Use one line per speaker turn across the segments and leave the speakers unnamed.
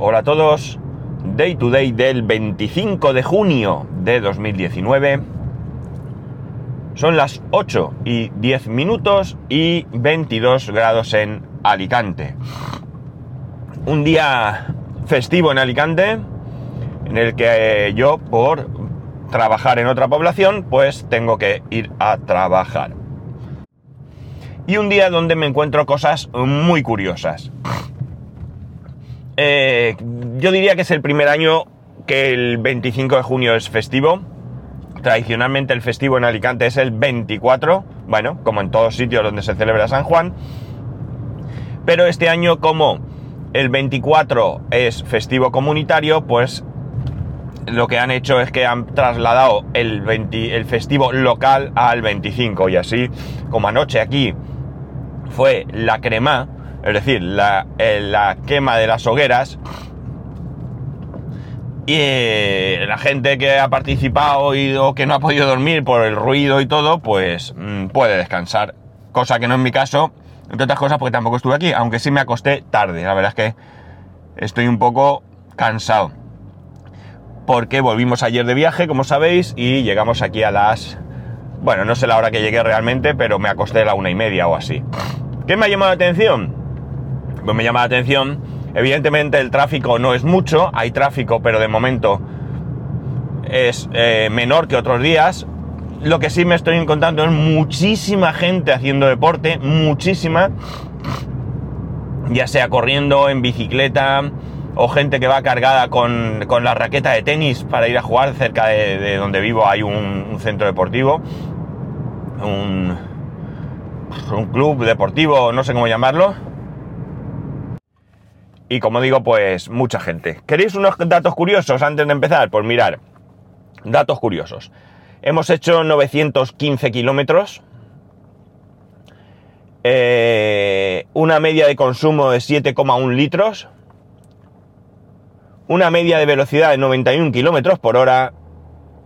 Hola a todos. Day to day del 25 de junio de 2019. Son las 8 y 10 minutos y 22 grados en Alicante. Un día festivo en Alicante en el que yo por trabajar en otra población pues tengo que ir a trabajar. Y un día donde me encuentro cosas muy curiosas. Eh, yo diría que es el primer año que el 25 de junio es festivo. Tradicionalmente el festivo en Alicante es el 24, bueno, como en todos sitios donde se celebra San Juan. Pero este año como el 24 es festivo comunitario, pues lo que han hecho es que han trasladado el, el festivo local al 25 y así como anoche aquí fue la crema, es decir, la, eh, la quema de las hogueras. Y eh, la gente que ha participado y, o que no ha podido dormir por el ruido y todo, pues mm, puede descansar. Cosa que no es mi caso, entre otras cosas porque tampoco estuve aquí, aunque sí me acosté tarde. La verdad es que estoy un poco cansado. Porque volvimos ayer de viaje, como sabéis, y llegamos aquí a las... Bueno, no sé la hora que llegué realmente, pero me acosté a la una y media o así. ¿Qué me ha llamado la atención? Me llama la atención, evidentemente el tráfico no es mucho, hay tráfico, pero de momento es eh, menor que otros días. Lo que sí me estoy encontrando es muchísima gente haciendo deporte, muchísima, ya sea corriendo, en bicicleta, o gente que va cargada con, la raqueta de tenis para ir a jugar. Cerca de, donde vivo hay un, centro deportivo, un club deportivo, no sé cómo llamarlo. Y como digo, pues mucha gente. ¿Queréis unos datos curiosos antes de empezar? Pues mirar, datos curiosos. Hemos hecho 915 kilómetros. Eh, una media de consumo de 7,1 litros. Una media de velocidad de 91 kilómetros por hora.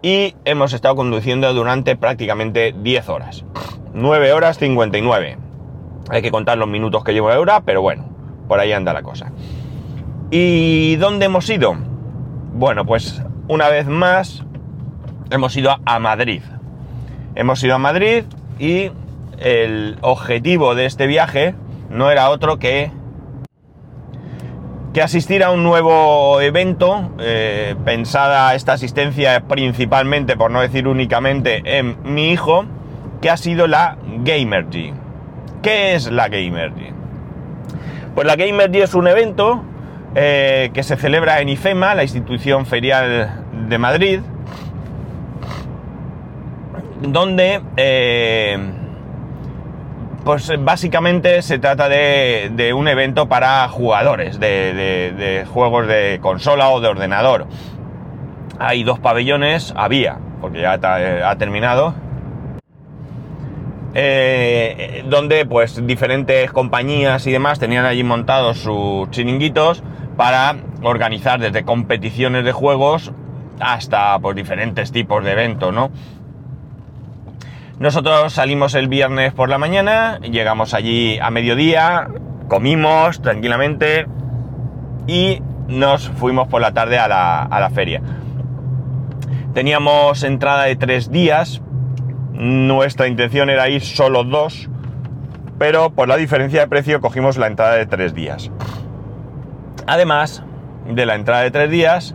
Y hemos estado conduciendo durante prácticamente 10 horas. 9 horas 59. Hay que contar los minutos que llevo de hora, pero bueno, por ahí anda la cosa. ¿Y dónde hemos ido? Bueno, pues una vez más hemos ido a Madrid. Hemos ido a Madrid y el objetivo de este viaje no era otro que que asistir a un nuevo evento, eh, pensada esta asistencia principalmente, por no decir únicamente, en mi hijo, que ha sido la Gamergy. ¿Qué es la Gamergy? Pues la Gamergy es un evento eh, que se celebra en IFEMA, la institución ferial de Madrid, donde eh, pues básicamente se trata de, un evento para jugadores de, juegos de consola o de ordenador. Hay dos pabellones, había, porque ya ha terminado, eh, donde pues diferentes compañías y demás tenían allí montados sus chiringuitos para organizar desde competiciones de juegos hasta pues, diferentes tipos de eventos, ¿no? Nosotros salimos el viernes por la mañana, llegamos allí a mediodía, comimos tranquilamente y nos fuimos por la tarde a la, a la feria. Teníamos entrada de tres días, nuestra intención era ir solo dos, pero por la diferencia de precio cogimos la entrada de tres días. Además de la entrada de tres días,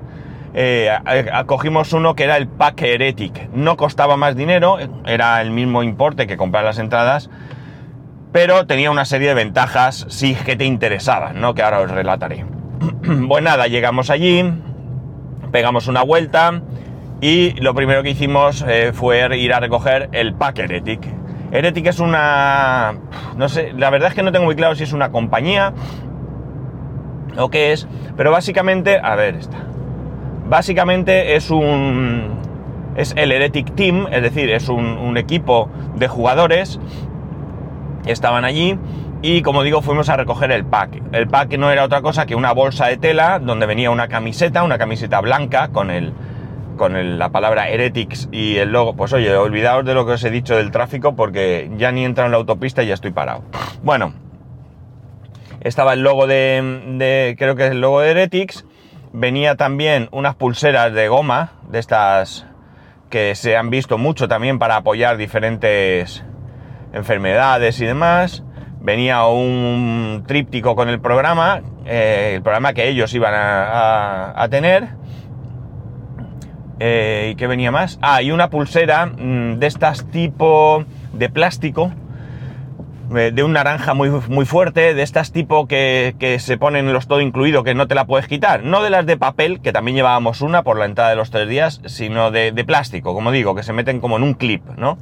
eh, acogimos uno que era el pack Heretic. No costaba más dinero, era el mismo importe que comprar las entradas, pero tenía una serie de ventajas sí que te interesaban, ¿no? Que ahora os relataré. pues nada, llegamos allí, pegamos una vuelta, y lo primero que hicimos eh, fue ir a recoger el pack Heretic. Heretic es una... no sé, la verdad es que no tengo muy claro si es una compañía o qué es, pero básicamente, a ver, está. Básicamente es un... es el Heretic Team, es decir, es un, un equipo de jugadores que estaban allí y como digo fuimos a recoger el pack. El pack no era otra cosa que una bolsa de tela donde venía una camiseta, una camiseta blanca con el con la palabra Heretics y el logo, pues oye, olvidaos de lo que os he dicho del tráfico porque ya ni entra en la autopista y ya estoy parado. Bueno, estaba el logo de, creo que es el logo de Heretics, venía también unas pulseras de goma, de estas que se han visto mucho también para apoyar diferentes enfermedades y demás. Venía un tríptico con el programa, eh, el programa que ellos iban a, tener. Eh, ¿Y qué venía más? Ah, y una pulsera mm, de estas tipo de plástico, eh, de un naranja muy, muy fuerte, de estas tipo que, se ponen los todo incluido, que no te la puedes quitar. No de las de papel, que también llevábamos una por la entrada de los tres días, sino de, plástico, como digo, que se meten como en un clip, ¿no?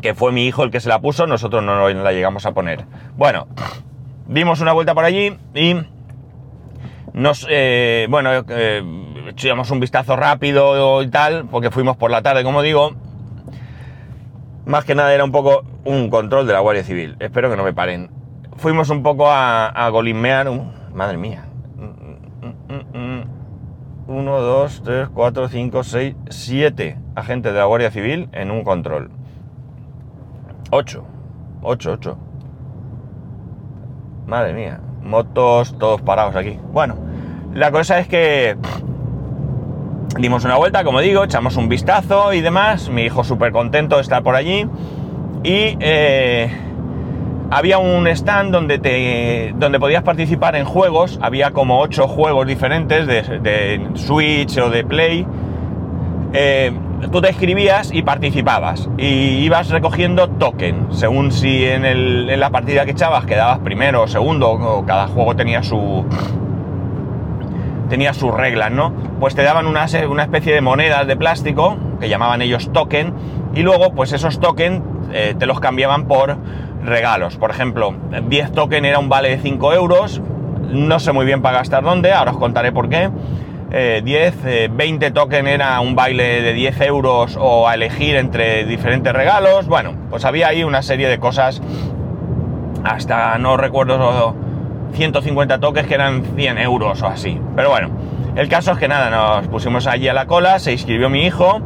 que fue mi hijo el que se la puso, nosotros no la llegamos a poner. Bueno, dimos una vuelta por allí y nos, eh, bueno, eh, echamos un vistazo rápido y tal, porque fuimos por la tarde, como digo. Más que nada era un poco un control de la Guardia Civil. Espero que no me paren. Fuimos un poco a, a golimear. madre mía. 1, 2, 3, 4, 5, 6, 7 agentes de la Guardia Civil en un control. 8. 8, 8. Madre mía. Motos todos parados aquí. Bueno, la cosa es que dimos una vuelta, como digo, echamos un vistazo y demás. Mi hijo súper contento de estar por allí. Y eh, había un stand donde, te, donde podías participar en juegos. Había como 8 juegos diferentes de, de Switch o de Play. Eh, tú te escribías y participabas y ibas recogiendo token, según si en, la partida que echabas quedabas primero o segundo, o cada juego tenía su tenía sus reglas, ¿no? Pues te daban una, una, especie de monedas de plástico, que llamaban ellos token, y luego pues esos tokens eh, te los cambiaban por regalos. Por ejemplo, 10 token era un vale de 5 euros, no sé muy bien para gastar dónde, ahora os contaré por qué. 10, 20 token era un baile de 10 euros o a elegir entre diferentes regalos. Bueno, pues había ahí una serie de cosas, hasta no recuerdo 150 tokens que eran 100 euros o así. Pero bueno, el caso es que nada, nos pusimos allí a la cola, se inscribió mi hijo.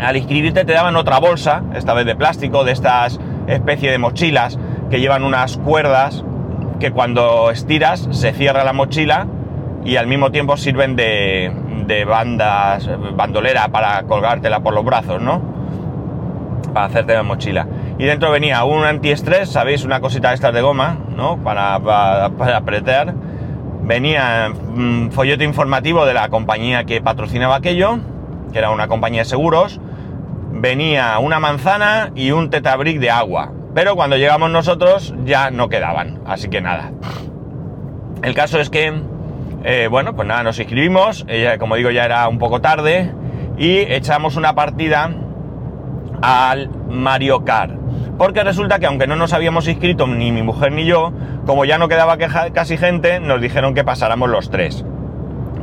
Al inscribirte te daban otra bolsa, esta vez de plástico, de estas especie de mochilas que llevan unas cuerdas que cuando estiras se cierra la mochila y al mismo tiempo sirven de, bandas, bandolera para colgártela por los brazos, ¿no? Para hacerte la mochila. Y dentro venía un antiestrés, ¿sabéis? Una cosita estas de goma, ¿no? Para, para, apretar. Venía un folleto informativo de la compañía que patrocinaba aquello, que era una compañía de seguros. Venía una manzana y un tetabric de agua. Pero cuando llegamos nosotros ya no quedaban, así que nada. El caso es que eh, bueno, pues nada, nos inscribimos, como digo ya era un poco tarde, y echamos una partida al Mario Kart. Porque resulta que aunque no nos habíamos inscrito ni mi mujer ni yo, como ya no quedaba casi gente, nos dijeron que pasáramos los tres.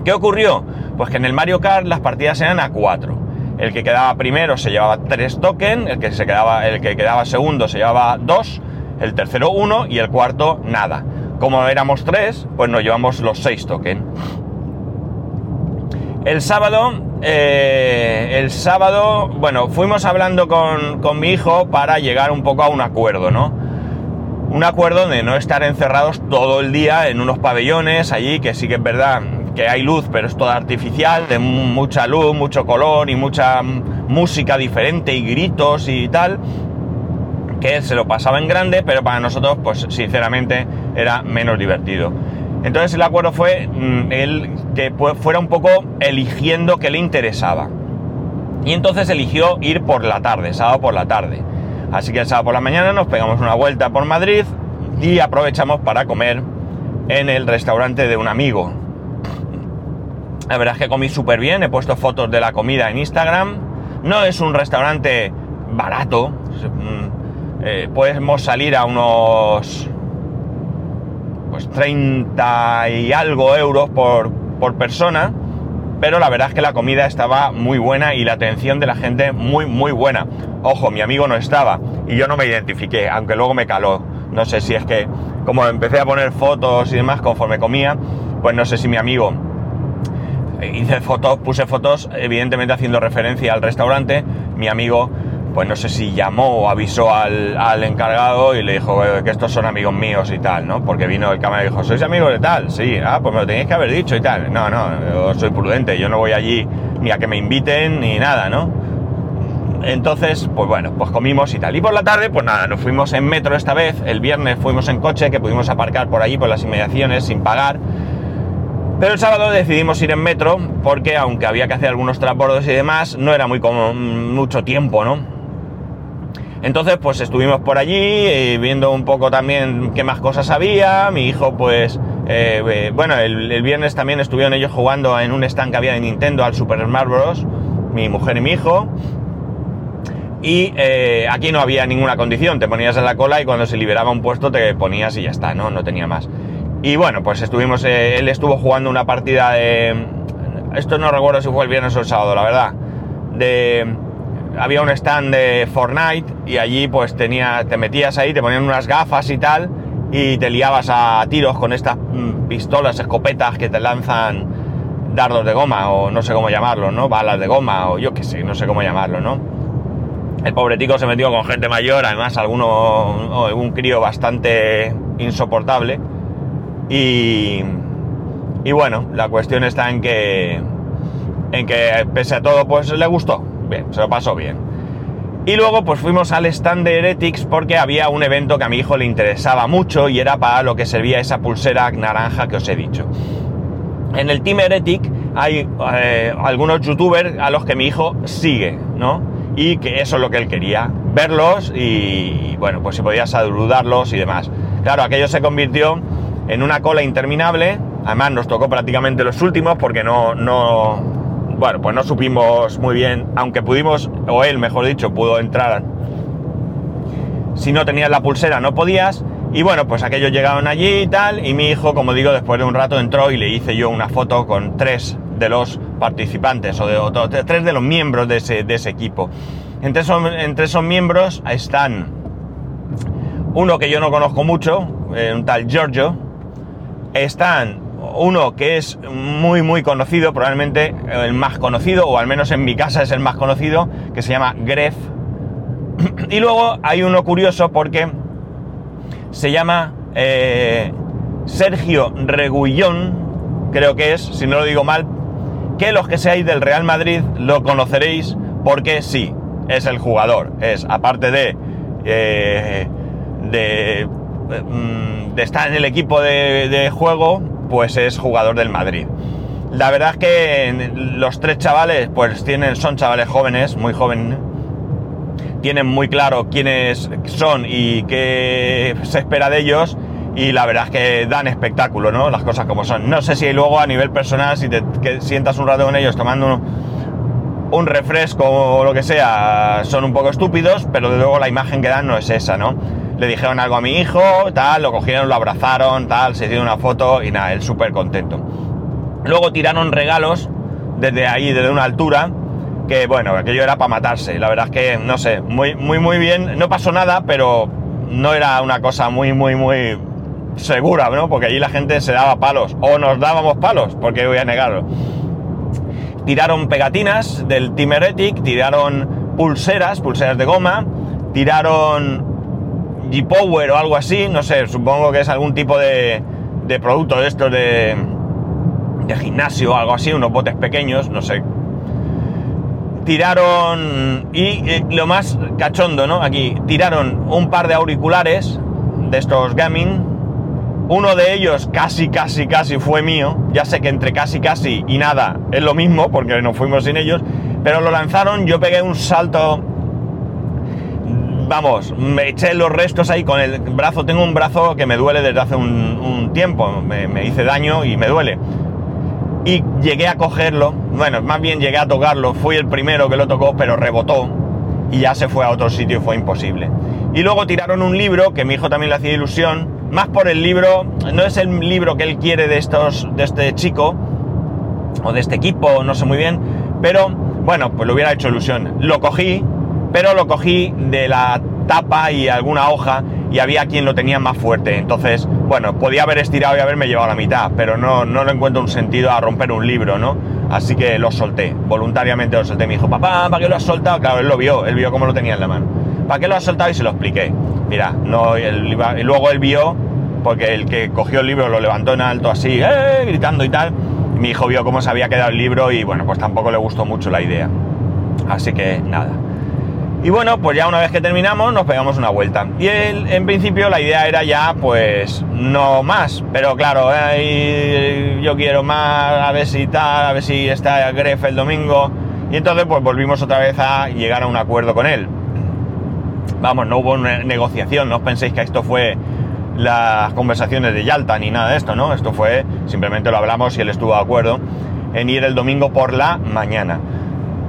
¿Qué ocurrió? Pues que en el Mario Kart las partidas eran a cuatro. El que quedaba primero se llevaba tres tokens, el que, se quedaba, el que quedaba segundo se llevaba dos, el tercero uno y el cuarto nada. Como éramos tres, pues nos llevamos los seis tokens. El sábado, eh, el sábado, bueno, fuimos hablando con, con mi hijo para llegar un poco a un acuerdo, ¿no? Un acuerdo de no estar encerrados todo el día en unos pabellones allí, que sí que es verdad que hay luz, pero es toda artificial, de mucha luz, mucho color y mucha música diferente y gritos y tal que se lo pasaba en grande, pero para nosotros, pues sinceramente, era menos divertido. Entonces el acuerdo fue mm, el que fuera un poco eligiendo qué le interesaba. Y entonces eligió ir por la tarde, sábado por la tarde. Así que el sábado por la mañana nos pegamos una vuelta por Madrid y aprovechamos para comer en el restaurante de un amigo. La verdad es que comí súper bien, he puesto fotos de la comida en Instagram. No es un restaurante barato, mm, eh, podemos salir a unos pues 30 y algo euros por, por persona, pero la verdad es que la comida estaba muy buena y la atención de la gente muy, muy buena. Ojo, mi amigo no estaba y yo no me identifiqué, aunque luego me caló. No sé si es que, como empecé a poner fotos y demás conforme comía, pues no sé si mi amigo hice fotos, puse fotos, evidentemente haciendo referencia al restaurante. Mi amigo pues no sé si llamó o avisó al, al encargado y le dijo "Eh, que estos son amigos míos y tal, ¿no? Porque vino el cámara y dijo, ¿sois amigos de tal? Sí, ah, pues me lo tenéis que haber dicho y tal. No, no, soy prudente, yo no voy allí ni a que me inviten ni nada, ¿no? Entonces, pues bueno, pues comimos y tal. Y por la tarde, pues nada, nos fuimos en metro esta vez. El viernes fuimos en coche, que pudimos aparcar por allí, por las inmediaciones, sin pagar. Pero el sábado decidimos ir en metro, porque aunque había que hacer algunos transbordos y demás, no era muy como mucho tiempo, ¿no? Entonces, pues estuvimos por allí, eh, viendo un poco también qué más cosas había. Mi hijo, pues, eh, eh, bueno, el, viernes también estuvieron ellos jugando en un stand que había de Nintendo al Super Smash Bros. Mi mujer y mi hijo. Y aquí no había ninguna condición, te ponías en la cola y cuando se liberaba un puesto te ponías y ya está, no, no tenía más. Y bueno, pues estuvimos, él estuvo jugando una partida de... Esto no recuerdo si fue el viernes o el sábado, la verdad. De... Había un stand de Fortnite y allí pues tenía, te metías ahí, te ponían unas gafas y tal y te liabas a tiros con estas mm, pistolas, escopetas que te lanzan dardos de goma o no sé cómo llamarlo, ¿no? Balas de goma o yo qué sé, no sé cómo llamarlo, ¿no? El pobre tico se metió con gente mayor, además alguno, un crío bastante insoportable. Y, y bueno, la cuestión está en que, en que pese a todo, pues le gustó. Se lo pasó bien. Y luego pues fuimos al stand de Heretics porque había un evento que a mi hijo le interesaba mucho y era para lo que servía esa pulsera naranja que os he dicho. En el Team Heretic hay eh, algunos youtubers a los que mi hijo sigue, ¿no? y que eso es lo que él quería, verlos y, bueno, pues si podía saludarlos y demás. Claro, aquello se convirtió en una cola interminable, además nos tocó prácticamente los últimos porque no, no, bueno, pues no supimos muy bien, aunque pudimos, o él mejor dicho, pudo entrar, si no tenías la pulsera no podías, y bueno, pues aquellos llegaron allí y tal, y mi hijo, como digo, después de un rato entró y le hice yo una foto con tres de los participantes o de, tres de los miembros de ese, equipo. Entre esos, entre esos miembros están uno que yo no conozco mucho, eh, un tal Giorgio. Están uno que es muy muy conocido, probablemente el más conocido, o al menos en mi casa es el más conocido, que se llama Gref. Y luego hay uno curioso porque se llama eh, Sergio Reguillón, creo que es, si no lo digo mal, que los que seáis del Real Madrid lo conoceréis porque sí, es el jugador. Es, aparte de, eh, de, mm, de estar en el equipo de juego, pues es jugador del Madrid. La verdad es que los tres chavales, pues tienen, son chavales jóvenes, muy jóvenes, tienen muy claro quiénes son y qué se espera de ellos y la verdad es que dan espectáculo, ¿no? Las cosas como son. No sé si luego a nivel personal, si te que sientas un rato con ellos tomando un, un refresco o lo que sea, son un poco estúpidos, pero de luego la imagen que dan no es esa, ¿no? Le dijeron algo a mi hijo, tal, lo cogieron, lo abrazaron, tal, se hicieron una foto y nada, él súper contento. Luego tiraron regalos desde ahí, desde una altura, que bueno, aquello era para matarse. La verdad es que, no sé, muy, muy, muy bien. No pasó nada, pero no era una cosa muy, muy, muy segura, ¿no? Porque allí la gente se daba palos, o nos dábamos palos, porque voy a negarlo. Tiraron pegatinas del Team Heretic, tiraron pulseras, pulseras de goma, tiraron G-Power o algo así, no sé, supongo que es algún tipo de, producto de estos de, de gimnasio o algo así, unos botes pequeños, no sé. Tiraron, y eh, lo más cachondo, ¿no? Aquí, tiraron un par de auriculares de estos gaming. Uno de ellos casi, casi, casi fue mío. Ya sé que entre casi, casi y nada es lo mismo, porque nos fuimos sin ellos. Pero lo lanzaron, yo pegué un salto vamos, me eché los restos ahí con el brazo. Tengo un brazo que me duele desde hace un, tiempo, me, hice daño y me duele. Y llegué a cogerlo, bueno, más bien llegué a tocarlo, fui el primero que lo tocó, pero rebotó y ya se fue a otro sitio y fue imposible. Y luego tiraron un libro que mi hijo también le hacía ilusión, más por el libro, no es el libro que él quiere de estos, de este chico o de este equipo, no sé muy bien, pero bueno, pues le hubiera hecho ilusión. Lo cogí, pero lo cogí de la tapa y alguna hoja y había quien lo tenía más fuerte. Entonces, bueno, podía haber estirado y haberme llevado la mitad, pero no, no le encuentro un sentido a romper un libro, ¿no? Así que lo solté, voluntariamente lo solté. Me dijo, papá, ¿para qué lo has soltado? Claro, él lo vio, él vio cómo lo tenía en la mano. ¿Para qué lo has soltado? Y se lo expliqué. Mira, no, y luego él vio, porque el que cogió el libro lo levantó en alto así, ¡eh! gritando y tal. Mi hijo vio cómo se había quedado el libro y bueno, pues tampoco le gustó mucho la idea. Así que nada. Y bueno, pues ya una vez que terminamos nos pegamos una vuelta. Y en principio la idea era ya pues no más, pero claro, yo quiero más, a ver si tal, a ver si está Gref el domingo. Y entonces pues volvimos otra vez a llegar a un acuerdo con él. Vamos, no hubo una negociación, no os penséis que esto fue las conversaciones de Yalta ni nada de esto, ¿no? Esto fue, simplemente lo hablamos y él estuvo de acuerdo en ir el domingo por la mañana.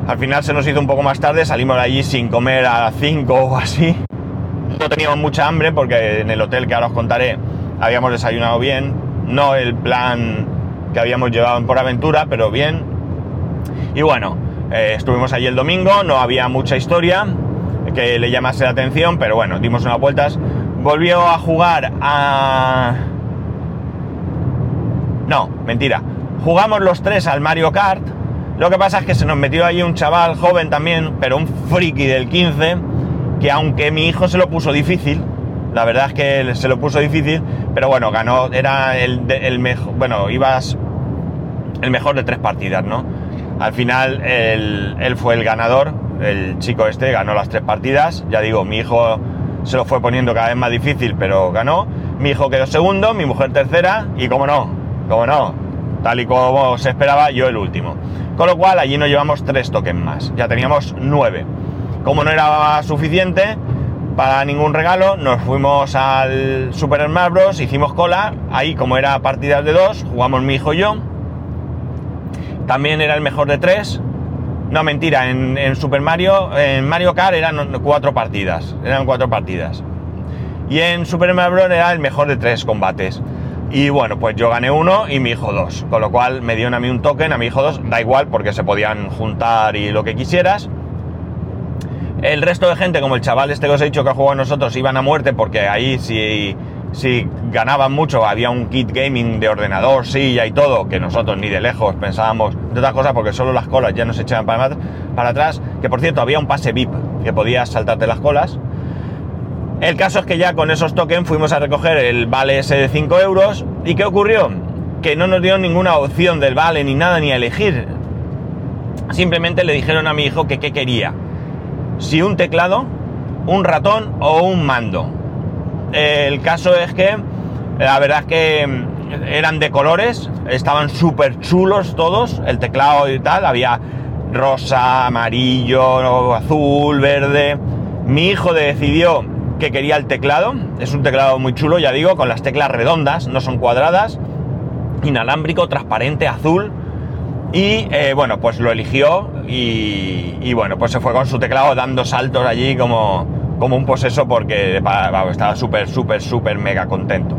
Al final se nos hizo un poco más tarde, salimos de allí sin comer a las 5 o así. No teníamos mucha hambre porque en el hotel que ahora os contaré habíamos desayunado bien, no el plan que habíamos llevado Por Aventura, pero bien. Y bueno, eh, estuvimos allí el domingo, no había mucha historia que le llamase la atención, pero bueno, dimos unas vueltas. Volvió a jugar a... No, mentira. Jugamos los tres al Mario Kart. Lo que pasa es que se nos metió ahí un chaval joven también, pero un friki del 15, que aunque mi hijo se lo puso difícil, la verdad es que se lo puso difícil, pero bueno, ganó, era el, mejor, bueno, ibas el mejor de tres partidas, ¿no? Al final él, él fue el ganador, el chico este ganó las tres partidas, ya digo, mi hijo se lo fue poniendo cada vez más difícil, pero ganó, mi hijo quedó segundo, mi mujer tercera y como no, como no, tal y como se esperaba, yo el último. Con lo cual allí nos llevamos tres tokens más, ya teníamos nueve. Como no era suficiente para ningún regalo, nos fuimos al Super Smash Bros, hicimos cola, ahí como era partidas de dos, jugamos mi hijo y yo, también era el mejor de tres. No, mentira, en, Super Mario, en Mario Kart eran cuatro partidas. Eran cuatro partidas. Y en Super Mario Bros. era el mejor de tres combates. Y bueno, pues yo gané uno y mi hijo dos. Con lo cual me dieron a mí un token, a mi hijo dos. Da igual porque se podían juntar y lo que quisieras. El resto de gente, como el chaval este que os he dicho que ha jugado con nosotros, iban a muerte porque ahí si, si ganaban mucho había un kit gaming de ordenador, silla y todo, que nosotros ni de lejos pensábamos de otras cosas porque solo las colas ya nos echaban para, para atrás. Que por cierto, había un pase VIP que podías saltarte las colas. El caso es que ya con esos tokens fuimos a recoger el vale ese de 5 euros. ¿Y qué ocurrió? Que no nos dieron ninguna opción del vale ni nada ni a elegir. Simplemente le dijeron a mi hijo que qué quería. Si un teclado, un ratón o un mando. El caso es que la verdad es que eran de colores, estaban súper chulos todos, el teclado y tal, había rosa, amarillo, azul, verde. Mi hijo decidió que quería el teclado, es un teclado muy chulo, ya digo, con las teclas redondas, no son cuadradas, inalámbrico, transparente, azul. Y eh, bueno, pues lo eligió y, bueno, pues se fue con su teclado dando saltos allí como, como un poseso porque estaba súper, súper, súper mega contento.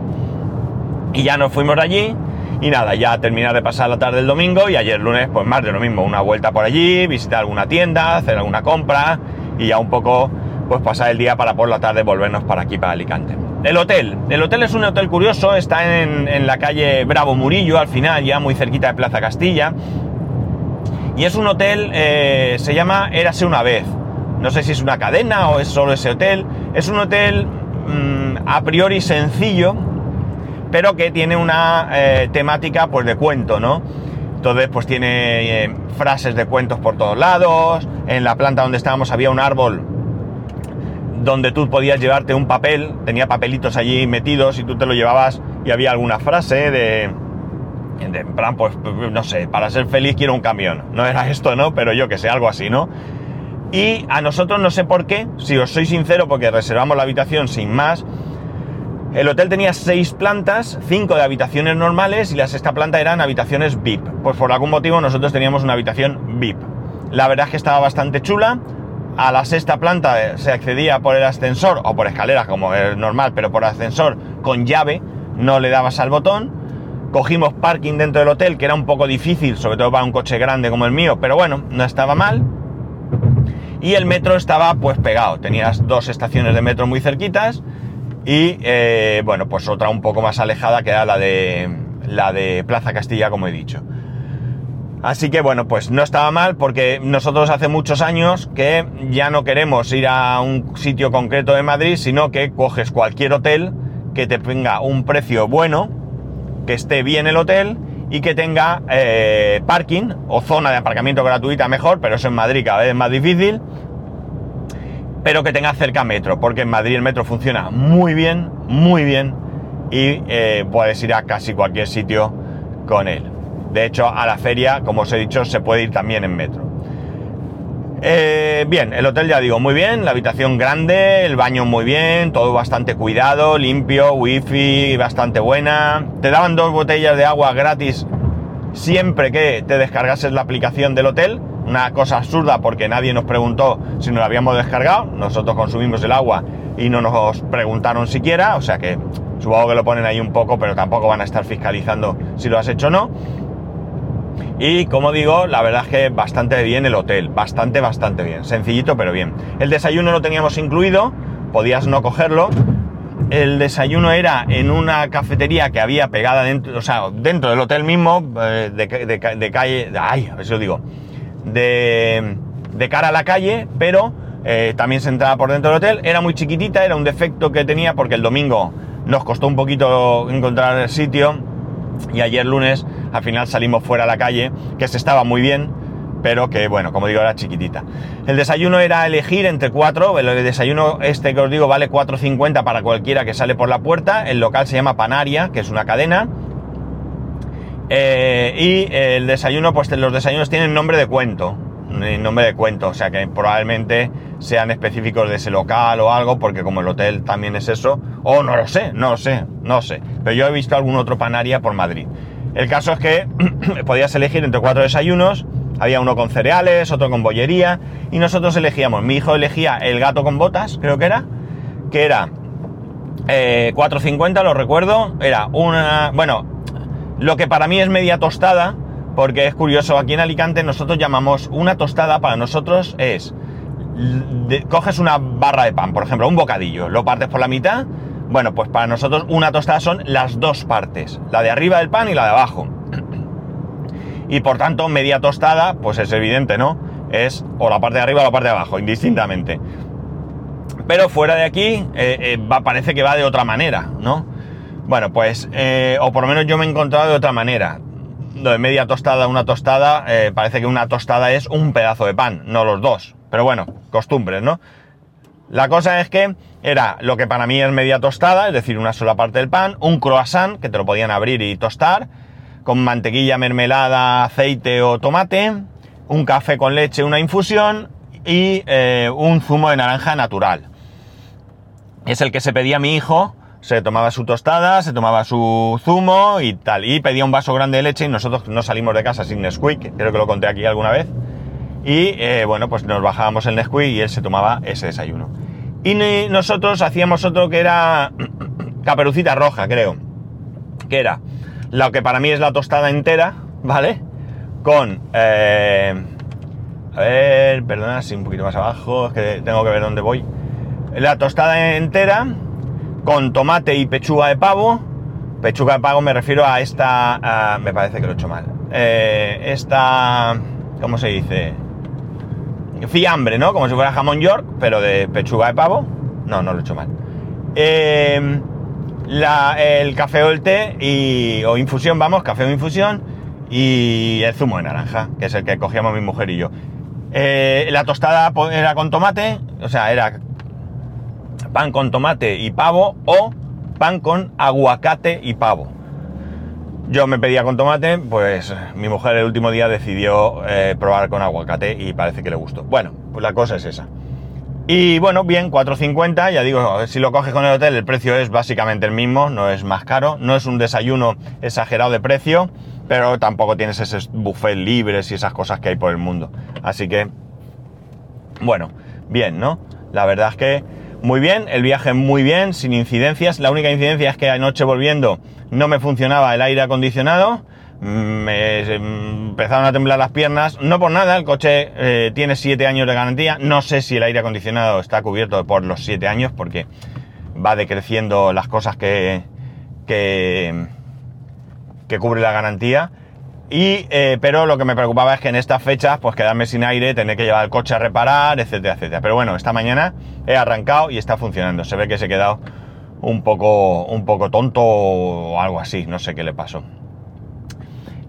Y ya nos fuimos allí y nada, ya terminar de pasar la tarde del domingo y ayer lunes pues más de lo mismo, una vuelta por allí, visitar alguna tienda, hacer alguna compra y ya un poco pues pasar el día para por la tarde volvernos para aquí, para Alicante. El hotel. El hotel es un hotel curioso, está en, en, la calle Bravo Murillo, al final, ya muy cerquita de Plaza Castilla. Y es un hotel, eh, se llama Érase una vez. No sé si es una cadena o es solo ese hotel. Es un hotel mmm, a priori sencillo, pero que tiene una eh, temática pues de cuento, ¿no? Entonces pues tiene eh, frases de cuentos por todos lados. En la planta donde estábamos había un árbol donde tú podías llevarte un papel, tenía papelitos allí metidos y tú te lo llevabas y había alguna frase de, de en plan, pues no sé, para ser feliz quiero un camión. No era esto, ¿no? Pero yo que sé, algo así, ¿no? Y a nosotros no sé por qué, si os soy sincero, porque reservamos la habitación sin más. El hotel tenía seis plantas, cinco de habitaciones normales y la sexta planta eran habitaciones VIP. Pues por algún motivo nosotros teníamos una habitación VIP. La verdad es que estaba bastante chula. A la sexta planta se accedía por el ascensor o por escaleras, como es normal, pero por ascensor con llave, no le dabas al botón. Cogimos parking dentro del hotel, que era un poco difícil, sobre todo para un coche grande como el mío, pero bueno, no estaba mal. Y el metro estaba pues pegado, tenías dos estaciones de metro muy cerquitas y eh, bueno, pues otra un poco más alejada que era la de, la de Plaza Castilla, como he dicho. Así que bueno, pues no estaba mal porque nosotros hace muchos años que ya no queremos ir a un sitio concreto de Madrid, sino que coges cualquier hotel que te tenga un precio bueno, que esté bien el hotel y que tenga eh, parking o zona de aparcamiento gratuita mejor, pero eso en Madrid cada vez es más difícil, pero que tenga cerca metro, porque en Madrid el metro funciona muy bien, muy bien y eh, puedes ir a casi cualquier sitio con él. De hecho, a la feria, como os he dicho, se puede ir también en metro. Eh, bien, el hotel ya digo, muy bien, la habitación grande, el baño muy bien, todo bastante cuidado, limpio, wifi bastante buena. Te daban dos botellas de agua gratis siempre que te descargases la aplicación del hotel. Una cosa absurda porque nadie nos preguntó si nos la habíamos descargado. Nosotros consumimos el agua y no nos preguntaron siquiera. O sea que supongo que lo ponen ahí un poco, pero tampoco van a estar fiscalizando si lo has hecho o no. Y como digo, la verdad es que bastante bien el hotel, bastante, bastante bien. Sencillito, pero bien. El desayuno lo teníamos incluido, podías no cogerlo. El desayuno era en una cafetería que había pegada dentro, o sea, dentro del hotel mismo, eh, de, calle, ay, a ver si lo digo, de, cara a la calle, pero eh, también se entraba por dentro del hotel. Era muy chiquitita, era un defecto que tenía porque el domingo nos costó un poquito encontrar el sitio y ayer lunes al final salimos fuera a la calle, que se estaba muy bien, pero que bueno, como digo, era chiquitita. El desayuno era elegir entre cuatro, el desayuno este que os digo vale 4.50 para cualquiera que sale por la puerta, el local se llama Panaria, que es una cadena, eh, y el desayuno, pues los desayunos tienen nombre de cuento, nombre de cuento, o sea que probablemente sean específicos de ese local o algo, porque como el hotel también es eso, o no lo sé, no lo sé, no sé, pero yo he visto algún otro Panaria por Madrid. El caso es que podías elegir entre cuatro desayunos, había uno con cereales, otro con bollería, y nosotros elegíamos, mi hijo elegía el gato con botas, creo que era, que era 4.50, eh, lo recuerdo, era una, bueno, lo que para mí es media tostada, porque es curioso, aquí en Alicante nosotros llamamos una tostada, para nosotros es, coges una barra de pan, por ejemplo, un bocadillo, lo partes por la mitad, bueno, pues para nosotros una tostada son las dos partes, la de arriba del pan y la de abajo. Y por tanto, media tostada, pues es evidente, ¿no? Es o la parte de arriba o la parte de abajo, indistintamente. Pero fuera de aquí, eh, eh, parece que va de otra manera, ¿no? Bueno, pues, eh, o por lo menos yo me he encontrado de otra manera. Lo de media tostada, una tostada, parece que una tostada es un pedazo de pan, no los dos. Pero bueno, costumbres, ¿no? La cosa es que era lo que para mí es media tostada, es decir, una sola parte del pan, un croissant que te lo podían abrir y tostar, con mantequilla, mermelada, aceite o tomate, un café con leche, una infusión y eh, un zumo de naranja natural. Es el que se pedía mi hijo, se tomaba su tostada, se tomaba su zumo y tal, y pedía un vaso grande de leche y nosotros no salimos de casa sin Nesquik, creo que lo conté aquí alguna vez. Y eh, bueno, pues nos bajábamos el Nesquik y él se tomaba ese desayuno. Y nosotros hacíamos otro que era caperucita roja, creo. Que era lo que para mí es la tostada entera, ¿vale? Con... Eh, a ver, perdona, si un poquito más abajo, es que tengo que ver dónde voy. La tostada entera con tomate y pechuga de pavo. Pechuga de pavo me refiero a esta... me parece que lo he hecho mal. Eh, esta... ¿Cómo se dice? Fiambre, ¿no? Como si fuera jamón york, pero de pechuga de pavo. No, no lo he hecho mal. Eh, el café o el té y, o infusión, vamos, café o infusión y el zumo de naranja, que es el que cogíamos mi mujer y yo. Eh, la tostada era con tomate, o sea, era pan con tomate y pavo o pan con aguacate y pavo. Yo me pedía con tomate, pues mi mujer el último día decidió eh, probar con aguacate y parece que le gustó. Bueno, pues la cosa es esa. Y bueno, bien, 4.50, ya digo, si lo coges con el hotel el precio es básicamente el mismo, no es más caro, no es un desayuno exagerado de precio, pero tampoco tienes ese buffet libres y esas cosas que hay por el mundo. Así que, bueno, bien, ¿no? La verdad es que muy bien, el viaje muy bien, sin incidencias. La única incidencia es que anoche volviendo no me funcionaba el aire acondicionado, me empezaron a temblar las piernas, no por nada, el coche eh, tiene 7 años de garantía, no sé si el aire acondicionado está cubierto por los 7 años porque va decreciendo las cosas que, que, que cubre la garantía Y, eh, pero lo que me preocupaba es que en estas fechas, pues quedarme sin aire, tener que llevar el coche a reparar, etcétera, etcétera. Pero bueno, esta mañana he arrancado y está funcionando. Se ve que se ha quedado un poco, un poco tonto o algo así, no sé qué le pasó.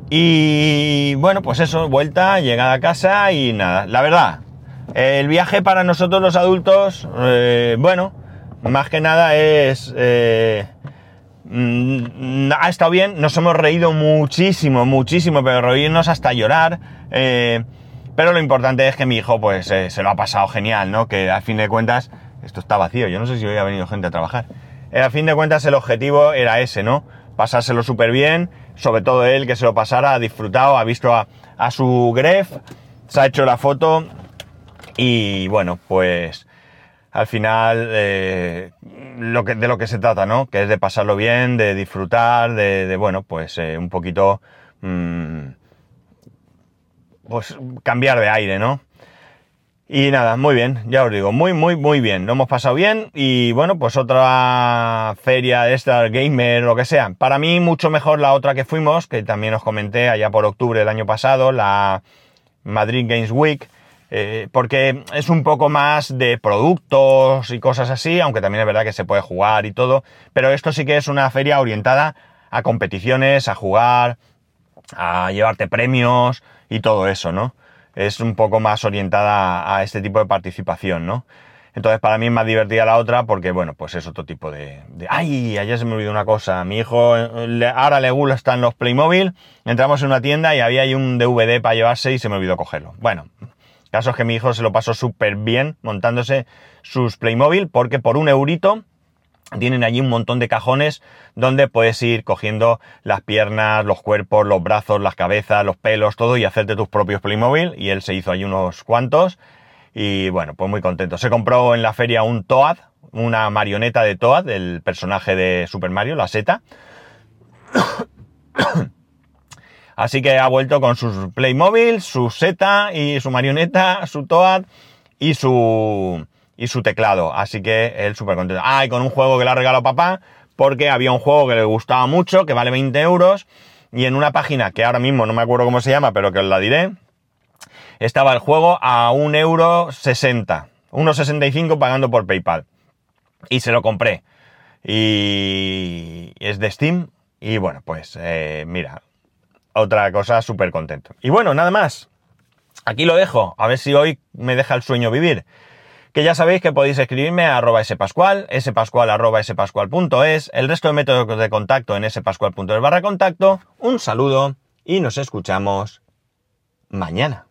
Y bueno, pues eso, vuelta, llegada a casa y nada. La verdad, el viaje para nosotros los adultos, eh, bueno, más que nada es... Eh, mm, ha estado bien, nos hemos reído muchísimo, muchísimo, pero reírnos hasta llorar. Eh, pero lo importante es que mi hijo, pues, se lo ha pasado genial, ¿no? Que a fin de cuentas, esto está vacío, yo no sé si hoy ha venido gente a trabajar. a fin de cuentas, el objetivo era ese, ¿no? Pasárselo súper bien, sobre todo él, que se lo pasara, ha disfrutado, ha visto a, a su Gref, se ha hecho la foto y bueno, pues al final eh, lo que, de lo que se trata, ¿no? Que es de pasarlo bien, de disfrutar, de, bueno, pues eh, un poquito... Mm, pues cambiar de aire, ¿no? Y nada, muy bien, ya os digo, muy, muy, muy bien. Lo hemos pasado bien y bueno, pues otra feria de gamer, lo que sea. Para mí mucho mejor la otra que fuimos, que también os comenté allá por octubre del año pasado, la Madrid Games Week, eh, porque es un poco más de productos y cosas así, aunque también es verdad que se puede jugar y todo, pero esto sí que es una feria orientada a competiciones, a jugar, a llevarte premios y todo eso, ¿no? es un poco más orientada a este tipo de participación, ¿no? Entonces para mí es más divertida la otra porque, bueno, pues es otro tipo de... ¡Ay! Ayer se me olvidó una cosa. Mi hijo eh, ahora le gustan los Playmobil. Entramos en una tienda y había ahí un DVD para llevarse y se me olvidó cogerlo. Bueno, caso es que mi hijo se lo pasó súper bien montándose sus Playmobil porque por un eurito tienen allí un montón de cajones donde puedes ir cogiendo las piernas, los cuerpos, los brazos, las cabezas, los pelos, todo y hacerte tus propios Playmobil. Y él se hizo allí unos cuantos. Y bueno, pues muy contento. Se compró en la feria un Toad, una marioneta de Toad, del personaje de Super Mario, la seta. Así que ha vuelto con sus Playmobil, su seta y su marioneta, su Toad y su y su teclado. Así que él súper contento. Ah, y con un juego que le ha regalado papá, porque había un juego que le gustaba mucho, que vale 20 euros, y en una página que ahora mismo no me acuerdo cómo se llama, pero que os la diré, estaba el juego a 1,60 euro 1,65 pagando por PayPal. Y se lo compré. Y es de Steam. Y bueno, pues eh, mira, otra cosa súper contento. Y bueno, nada más. Aquí lo dejo. A ver si hoy me deja el sueño vivir que ya sabéis que podéis escribirme a arroba spascual, spascual arroba spascual.es, el resto de métodos de contacto en spascual.es barra contacto. Un saludo y nos escuchamos mañana.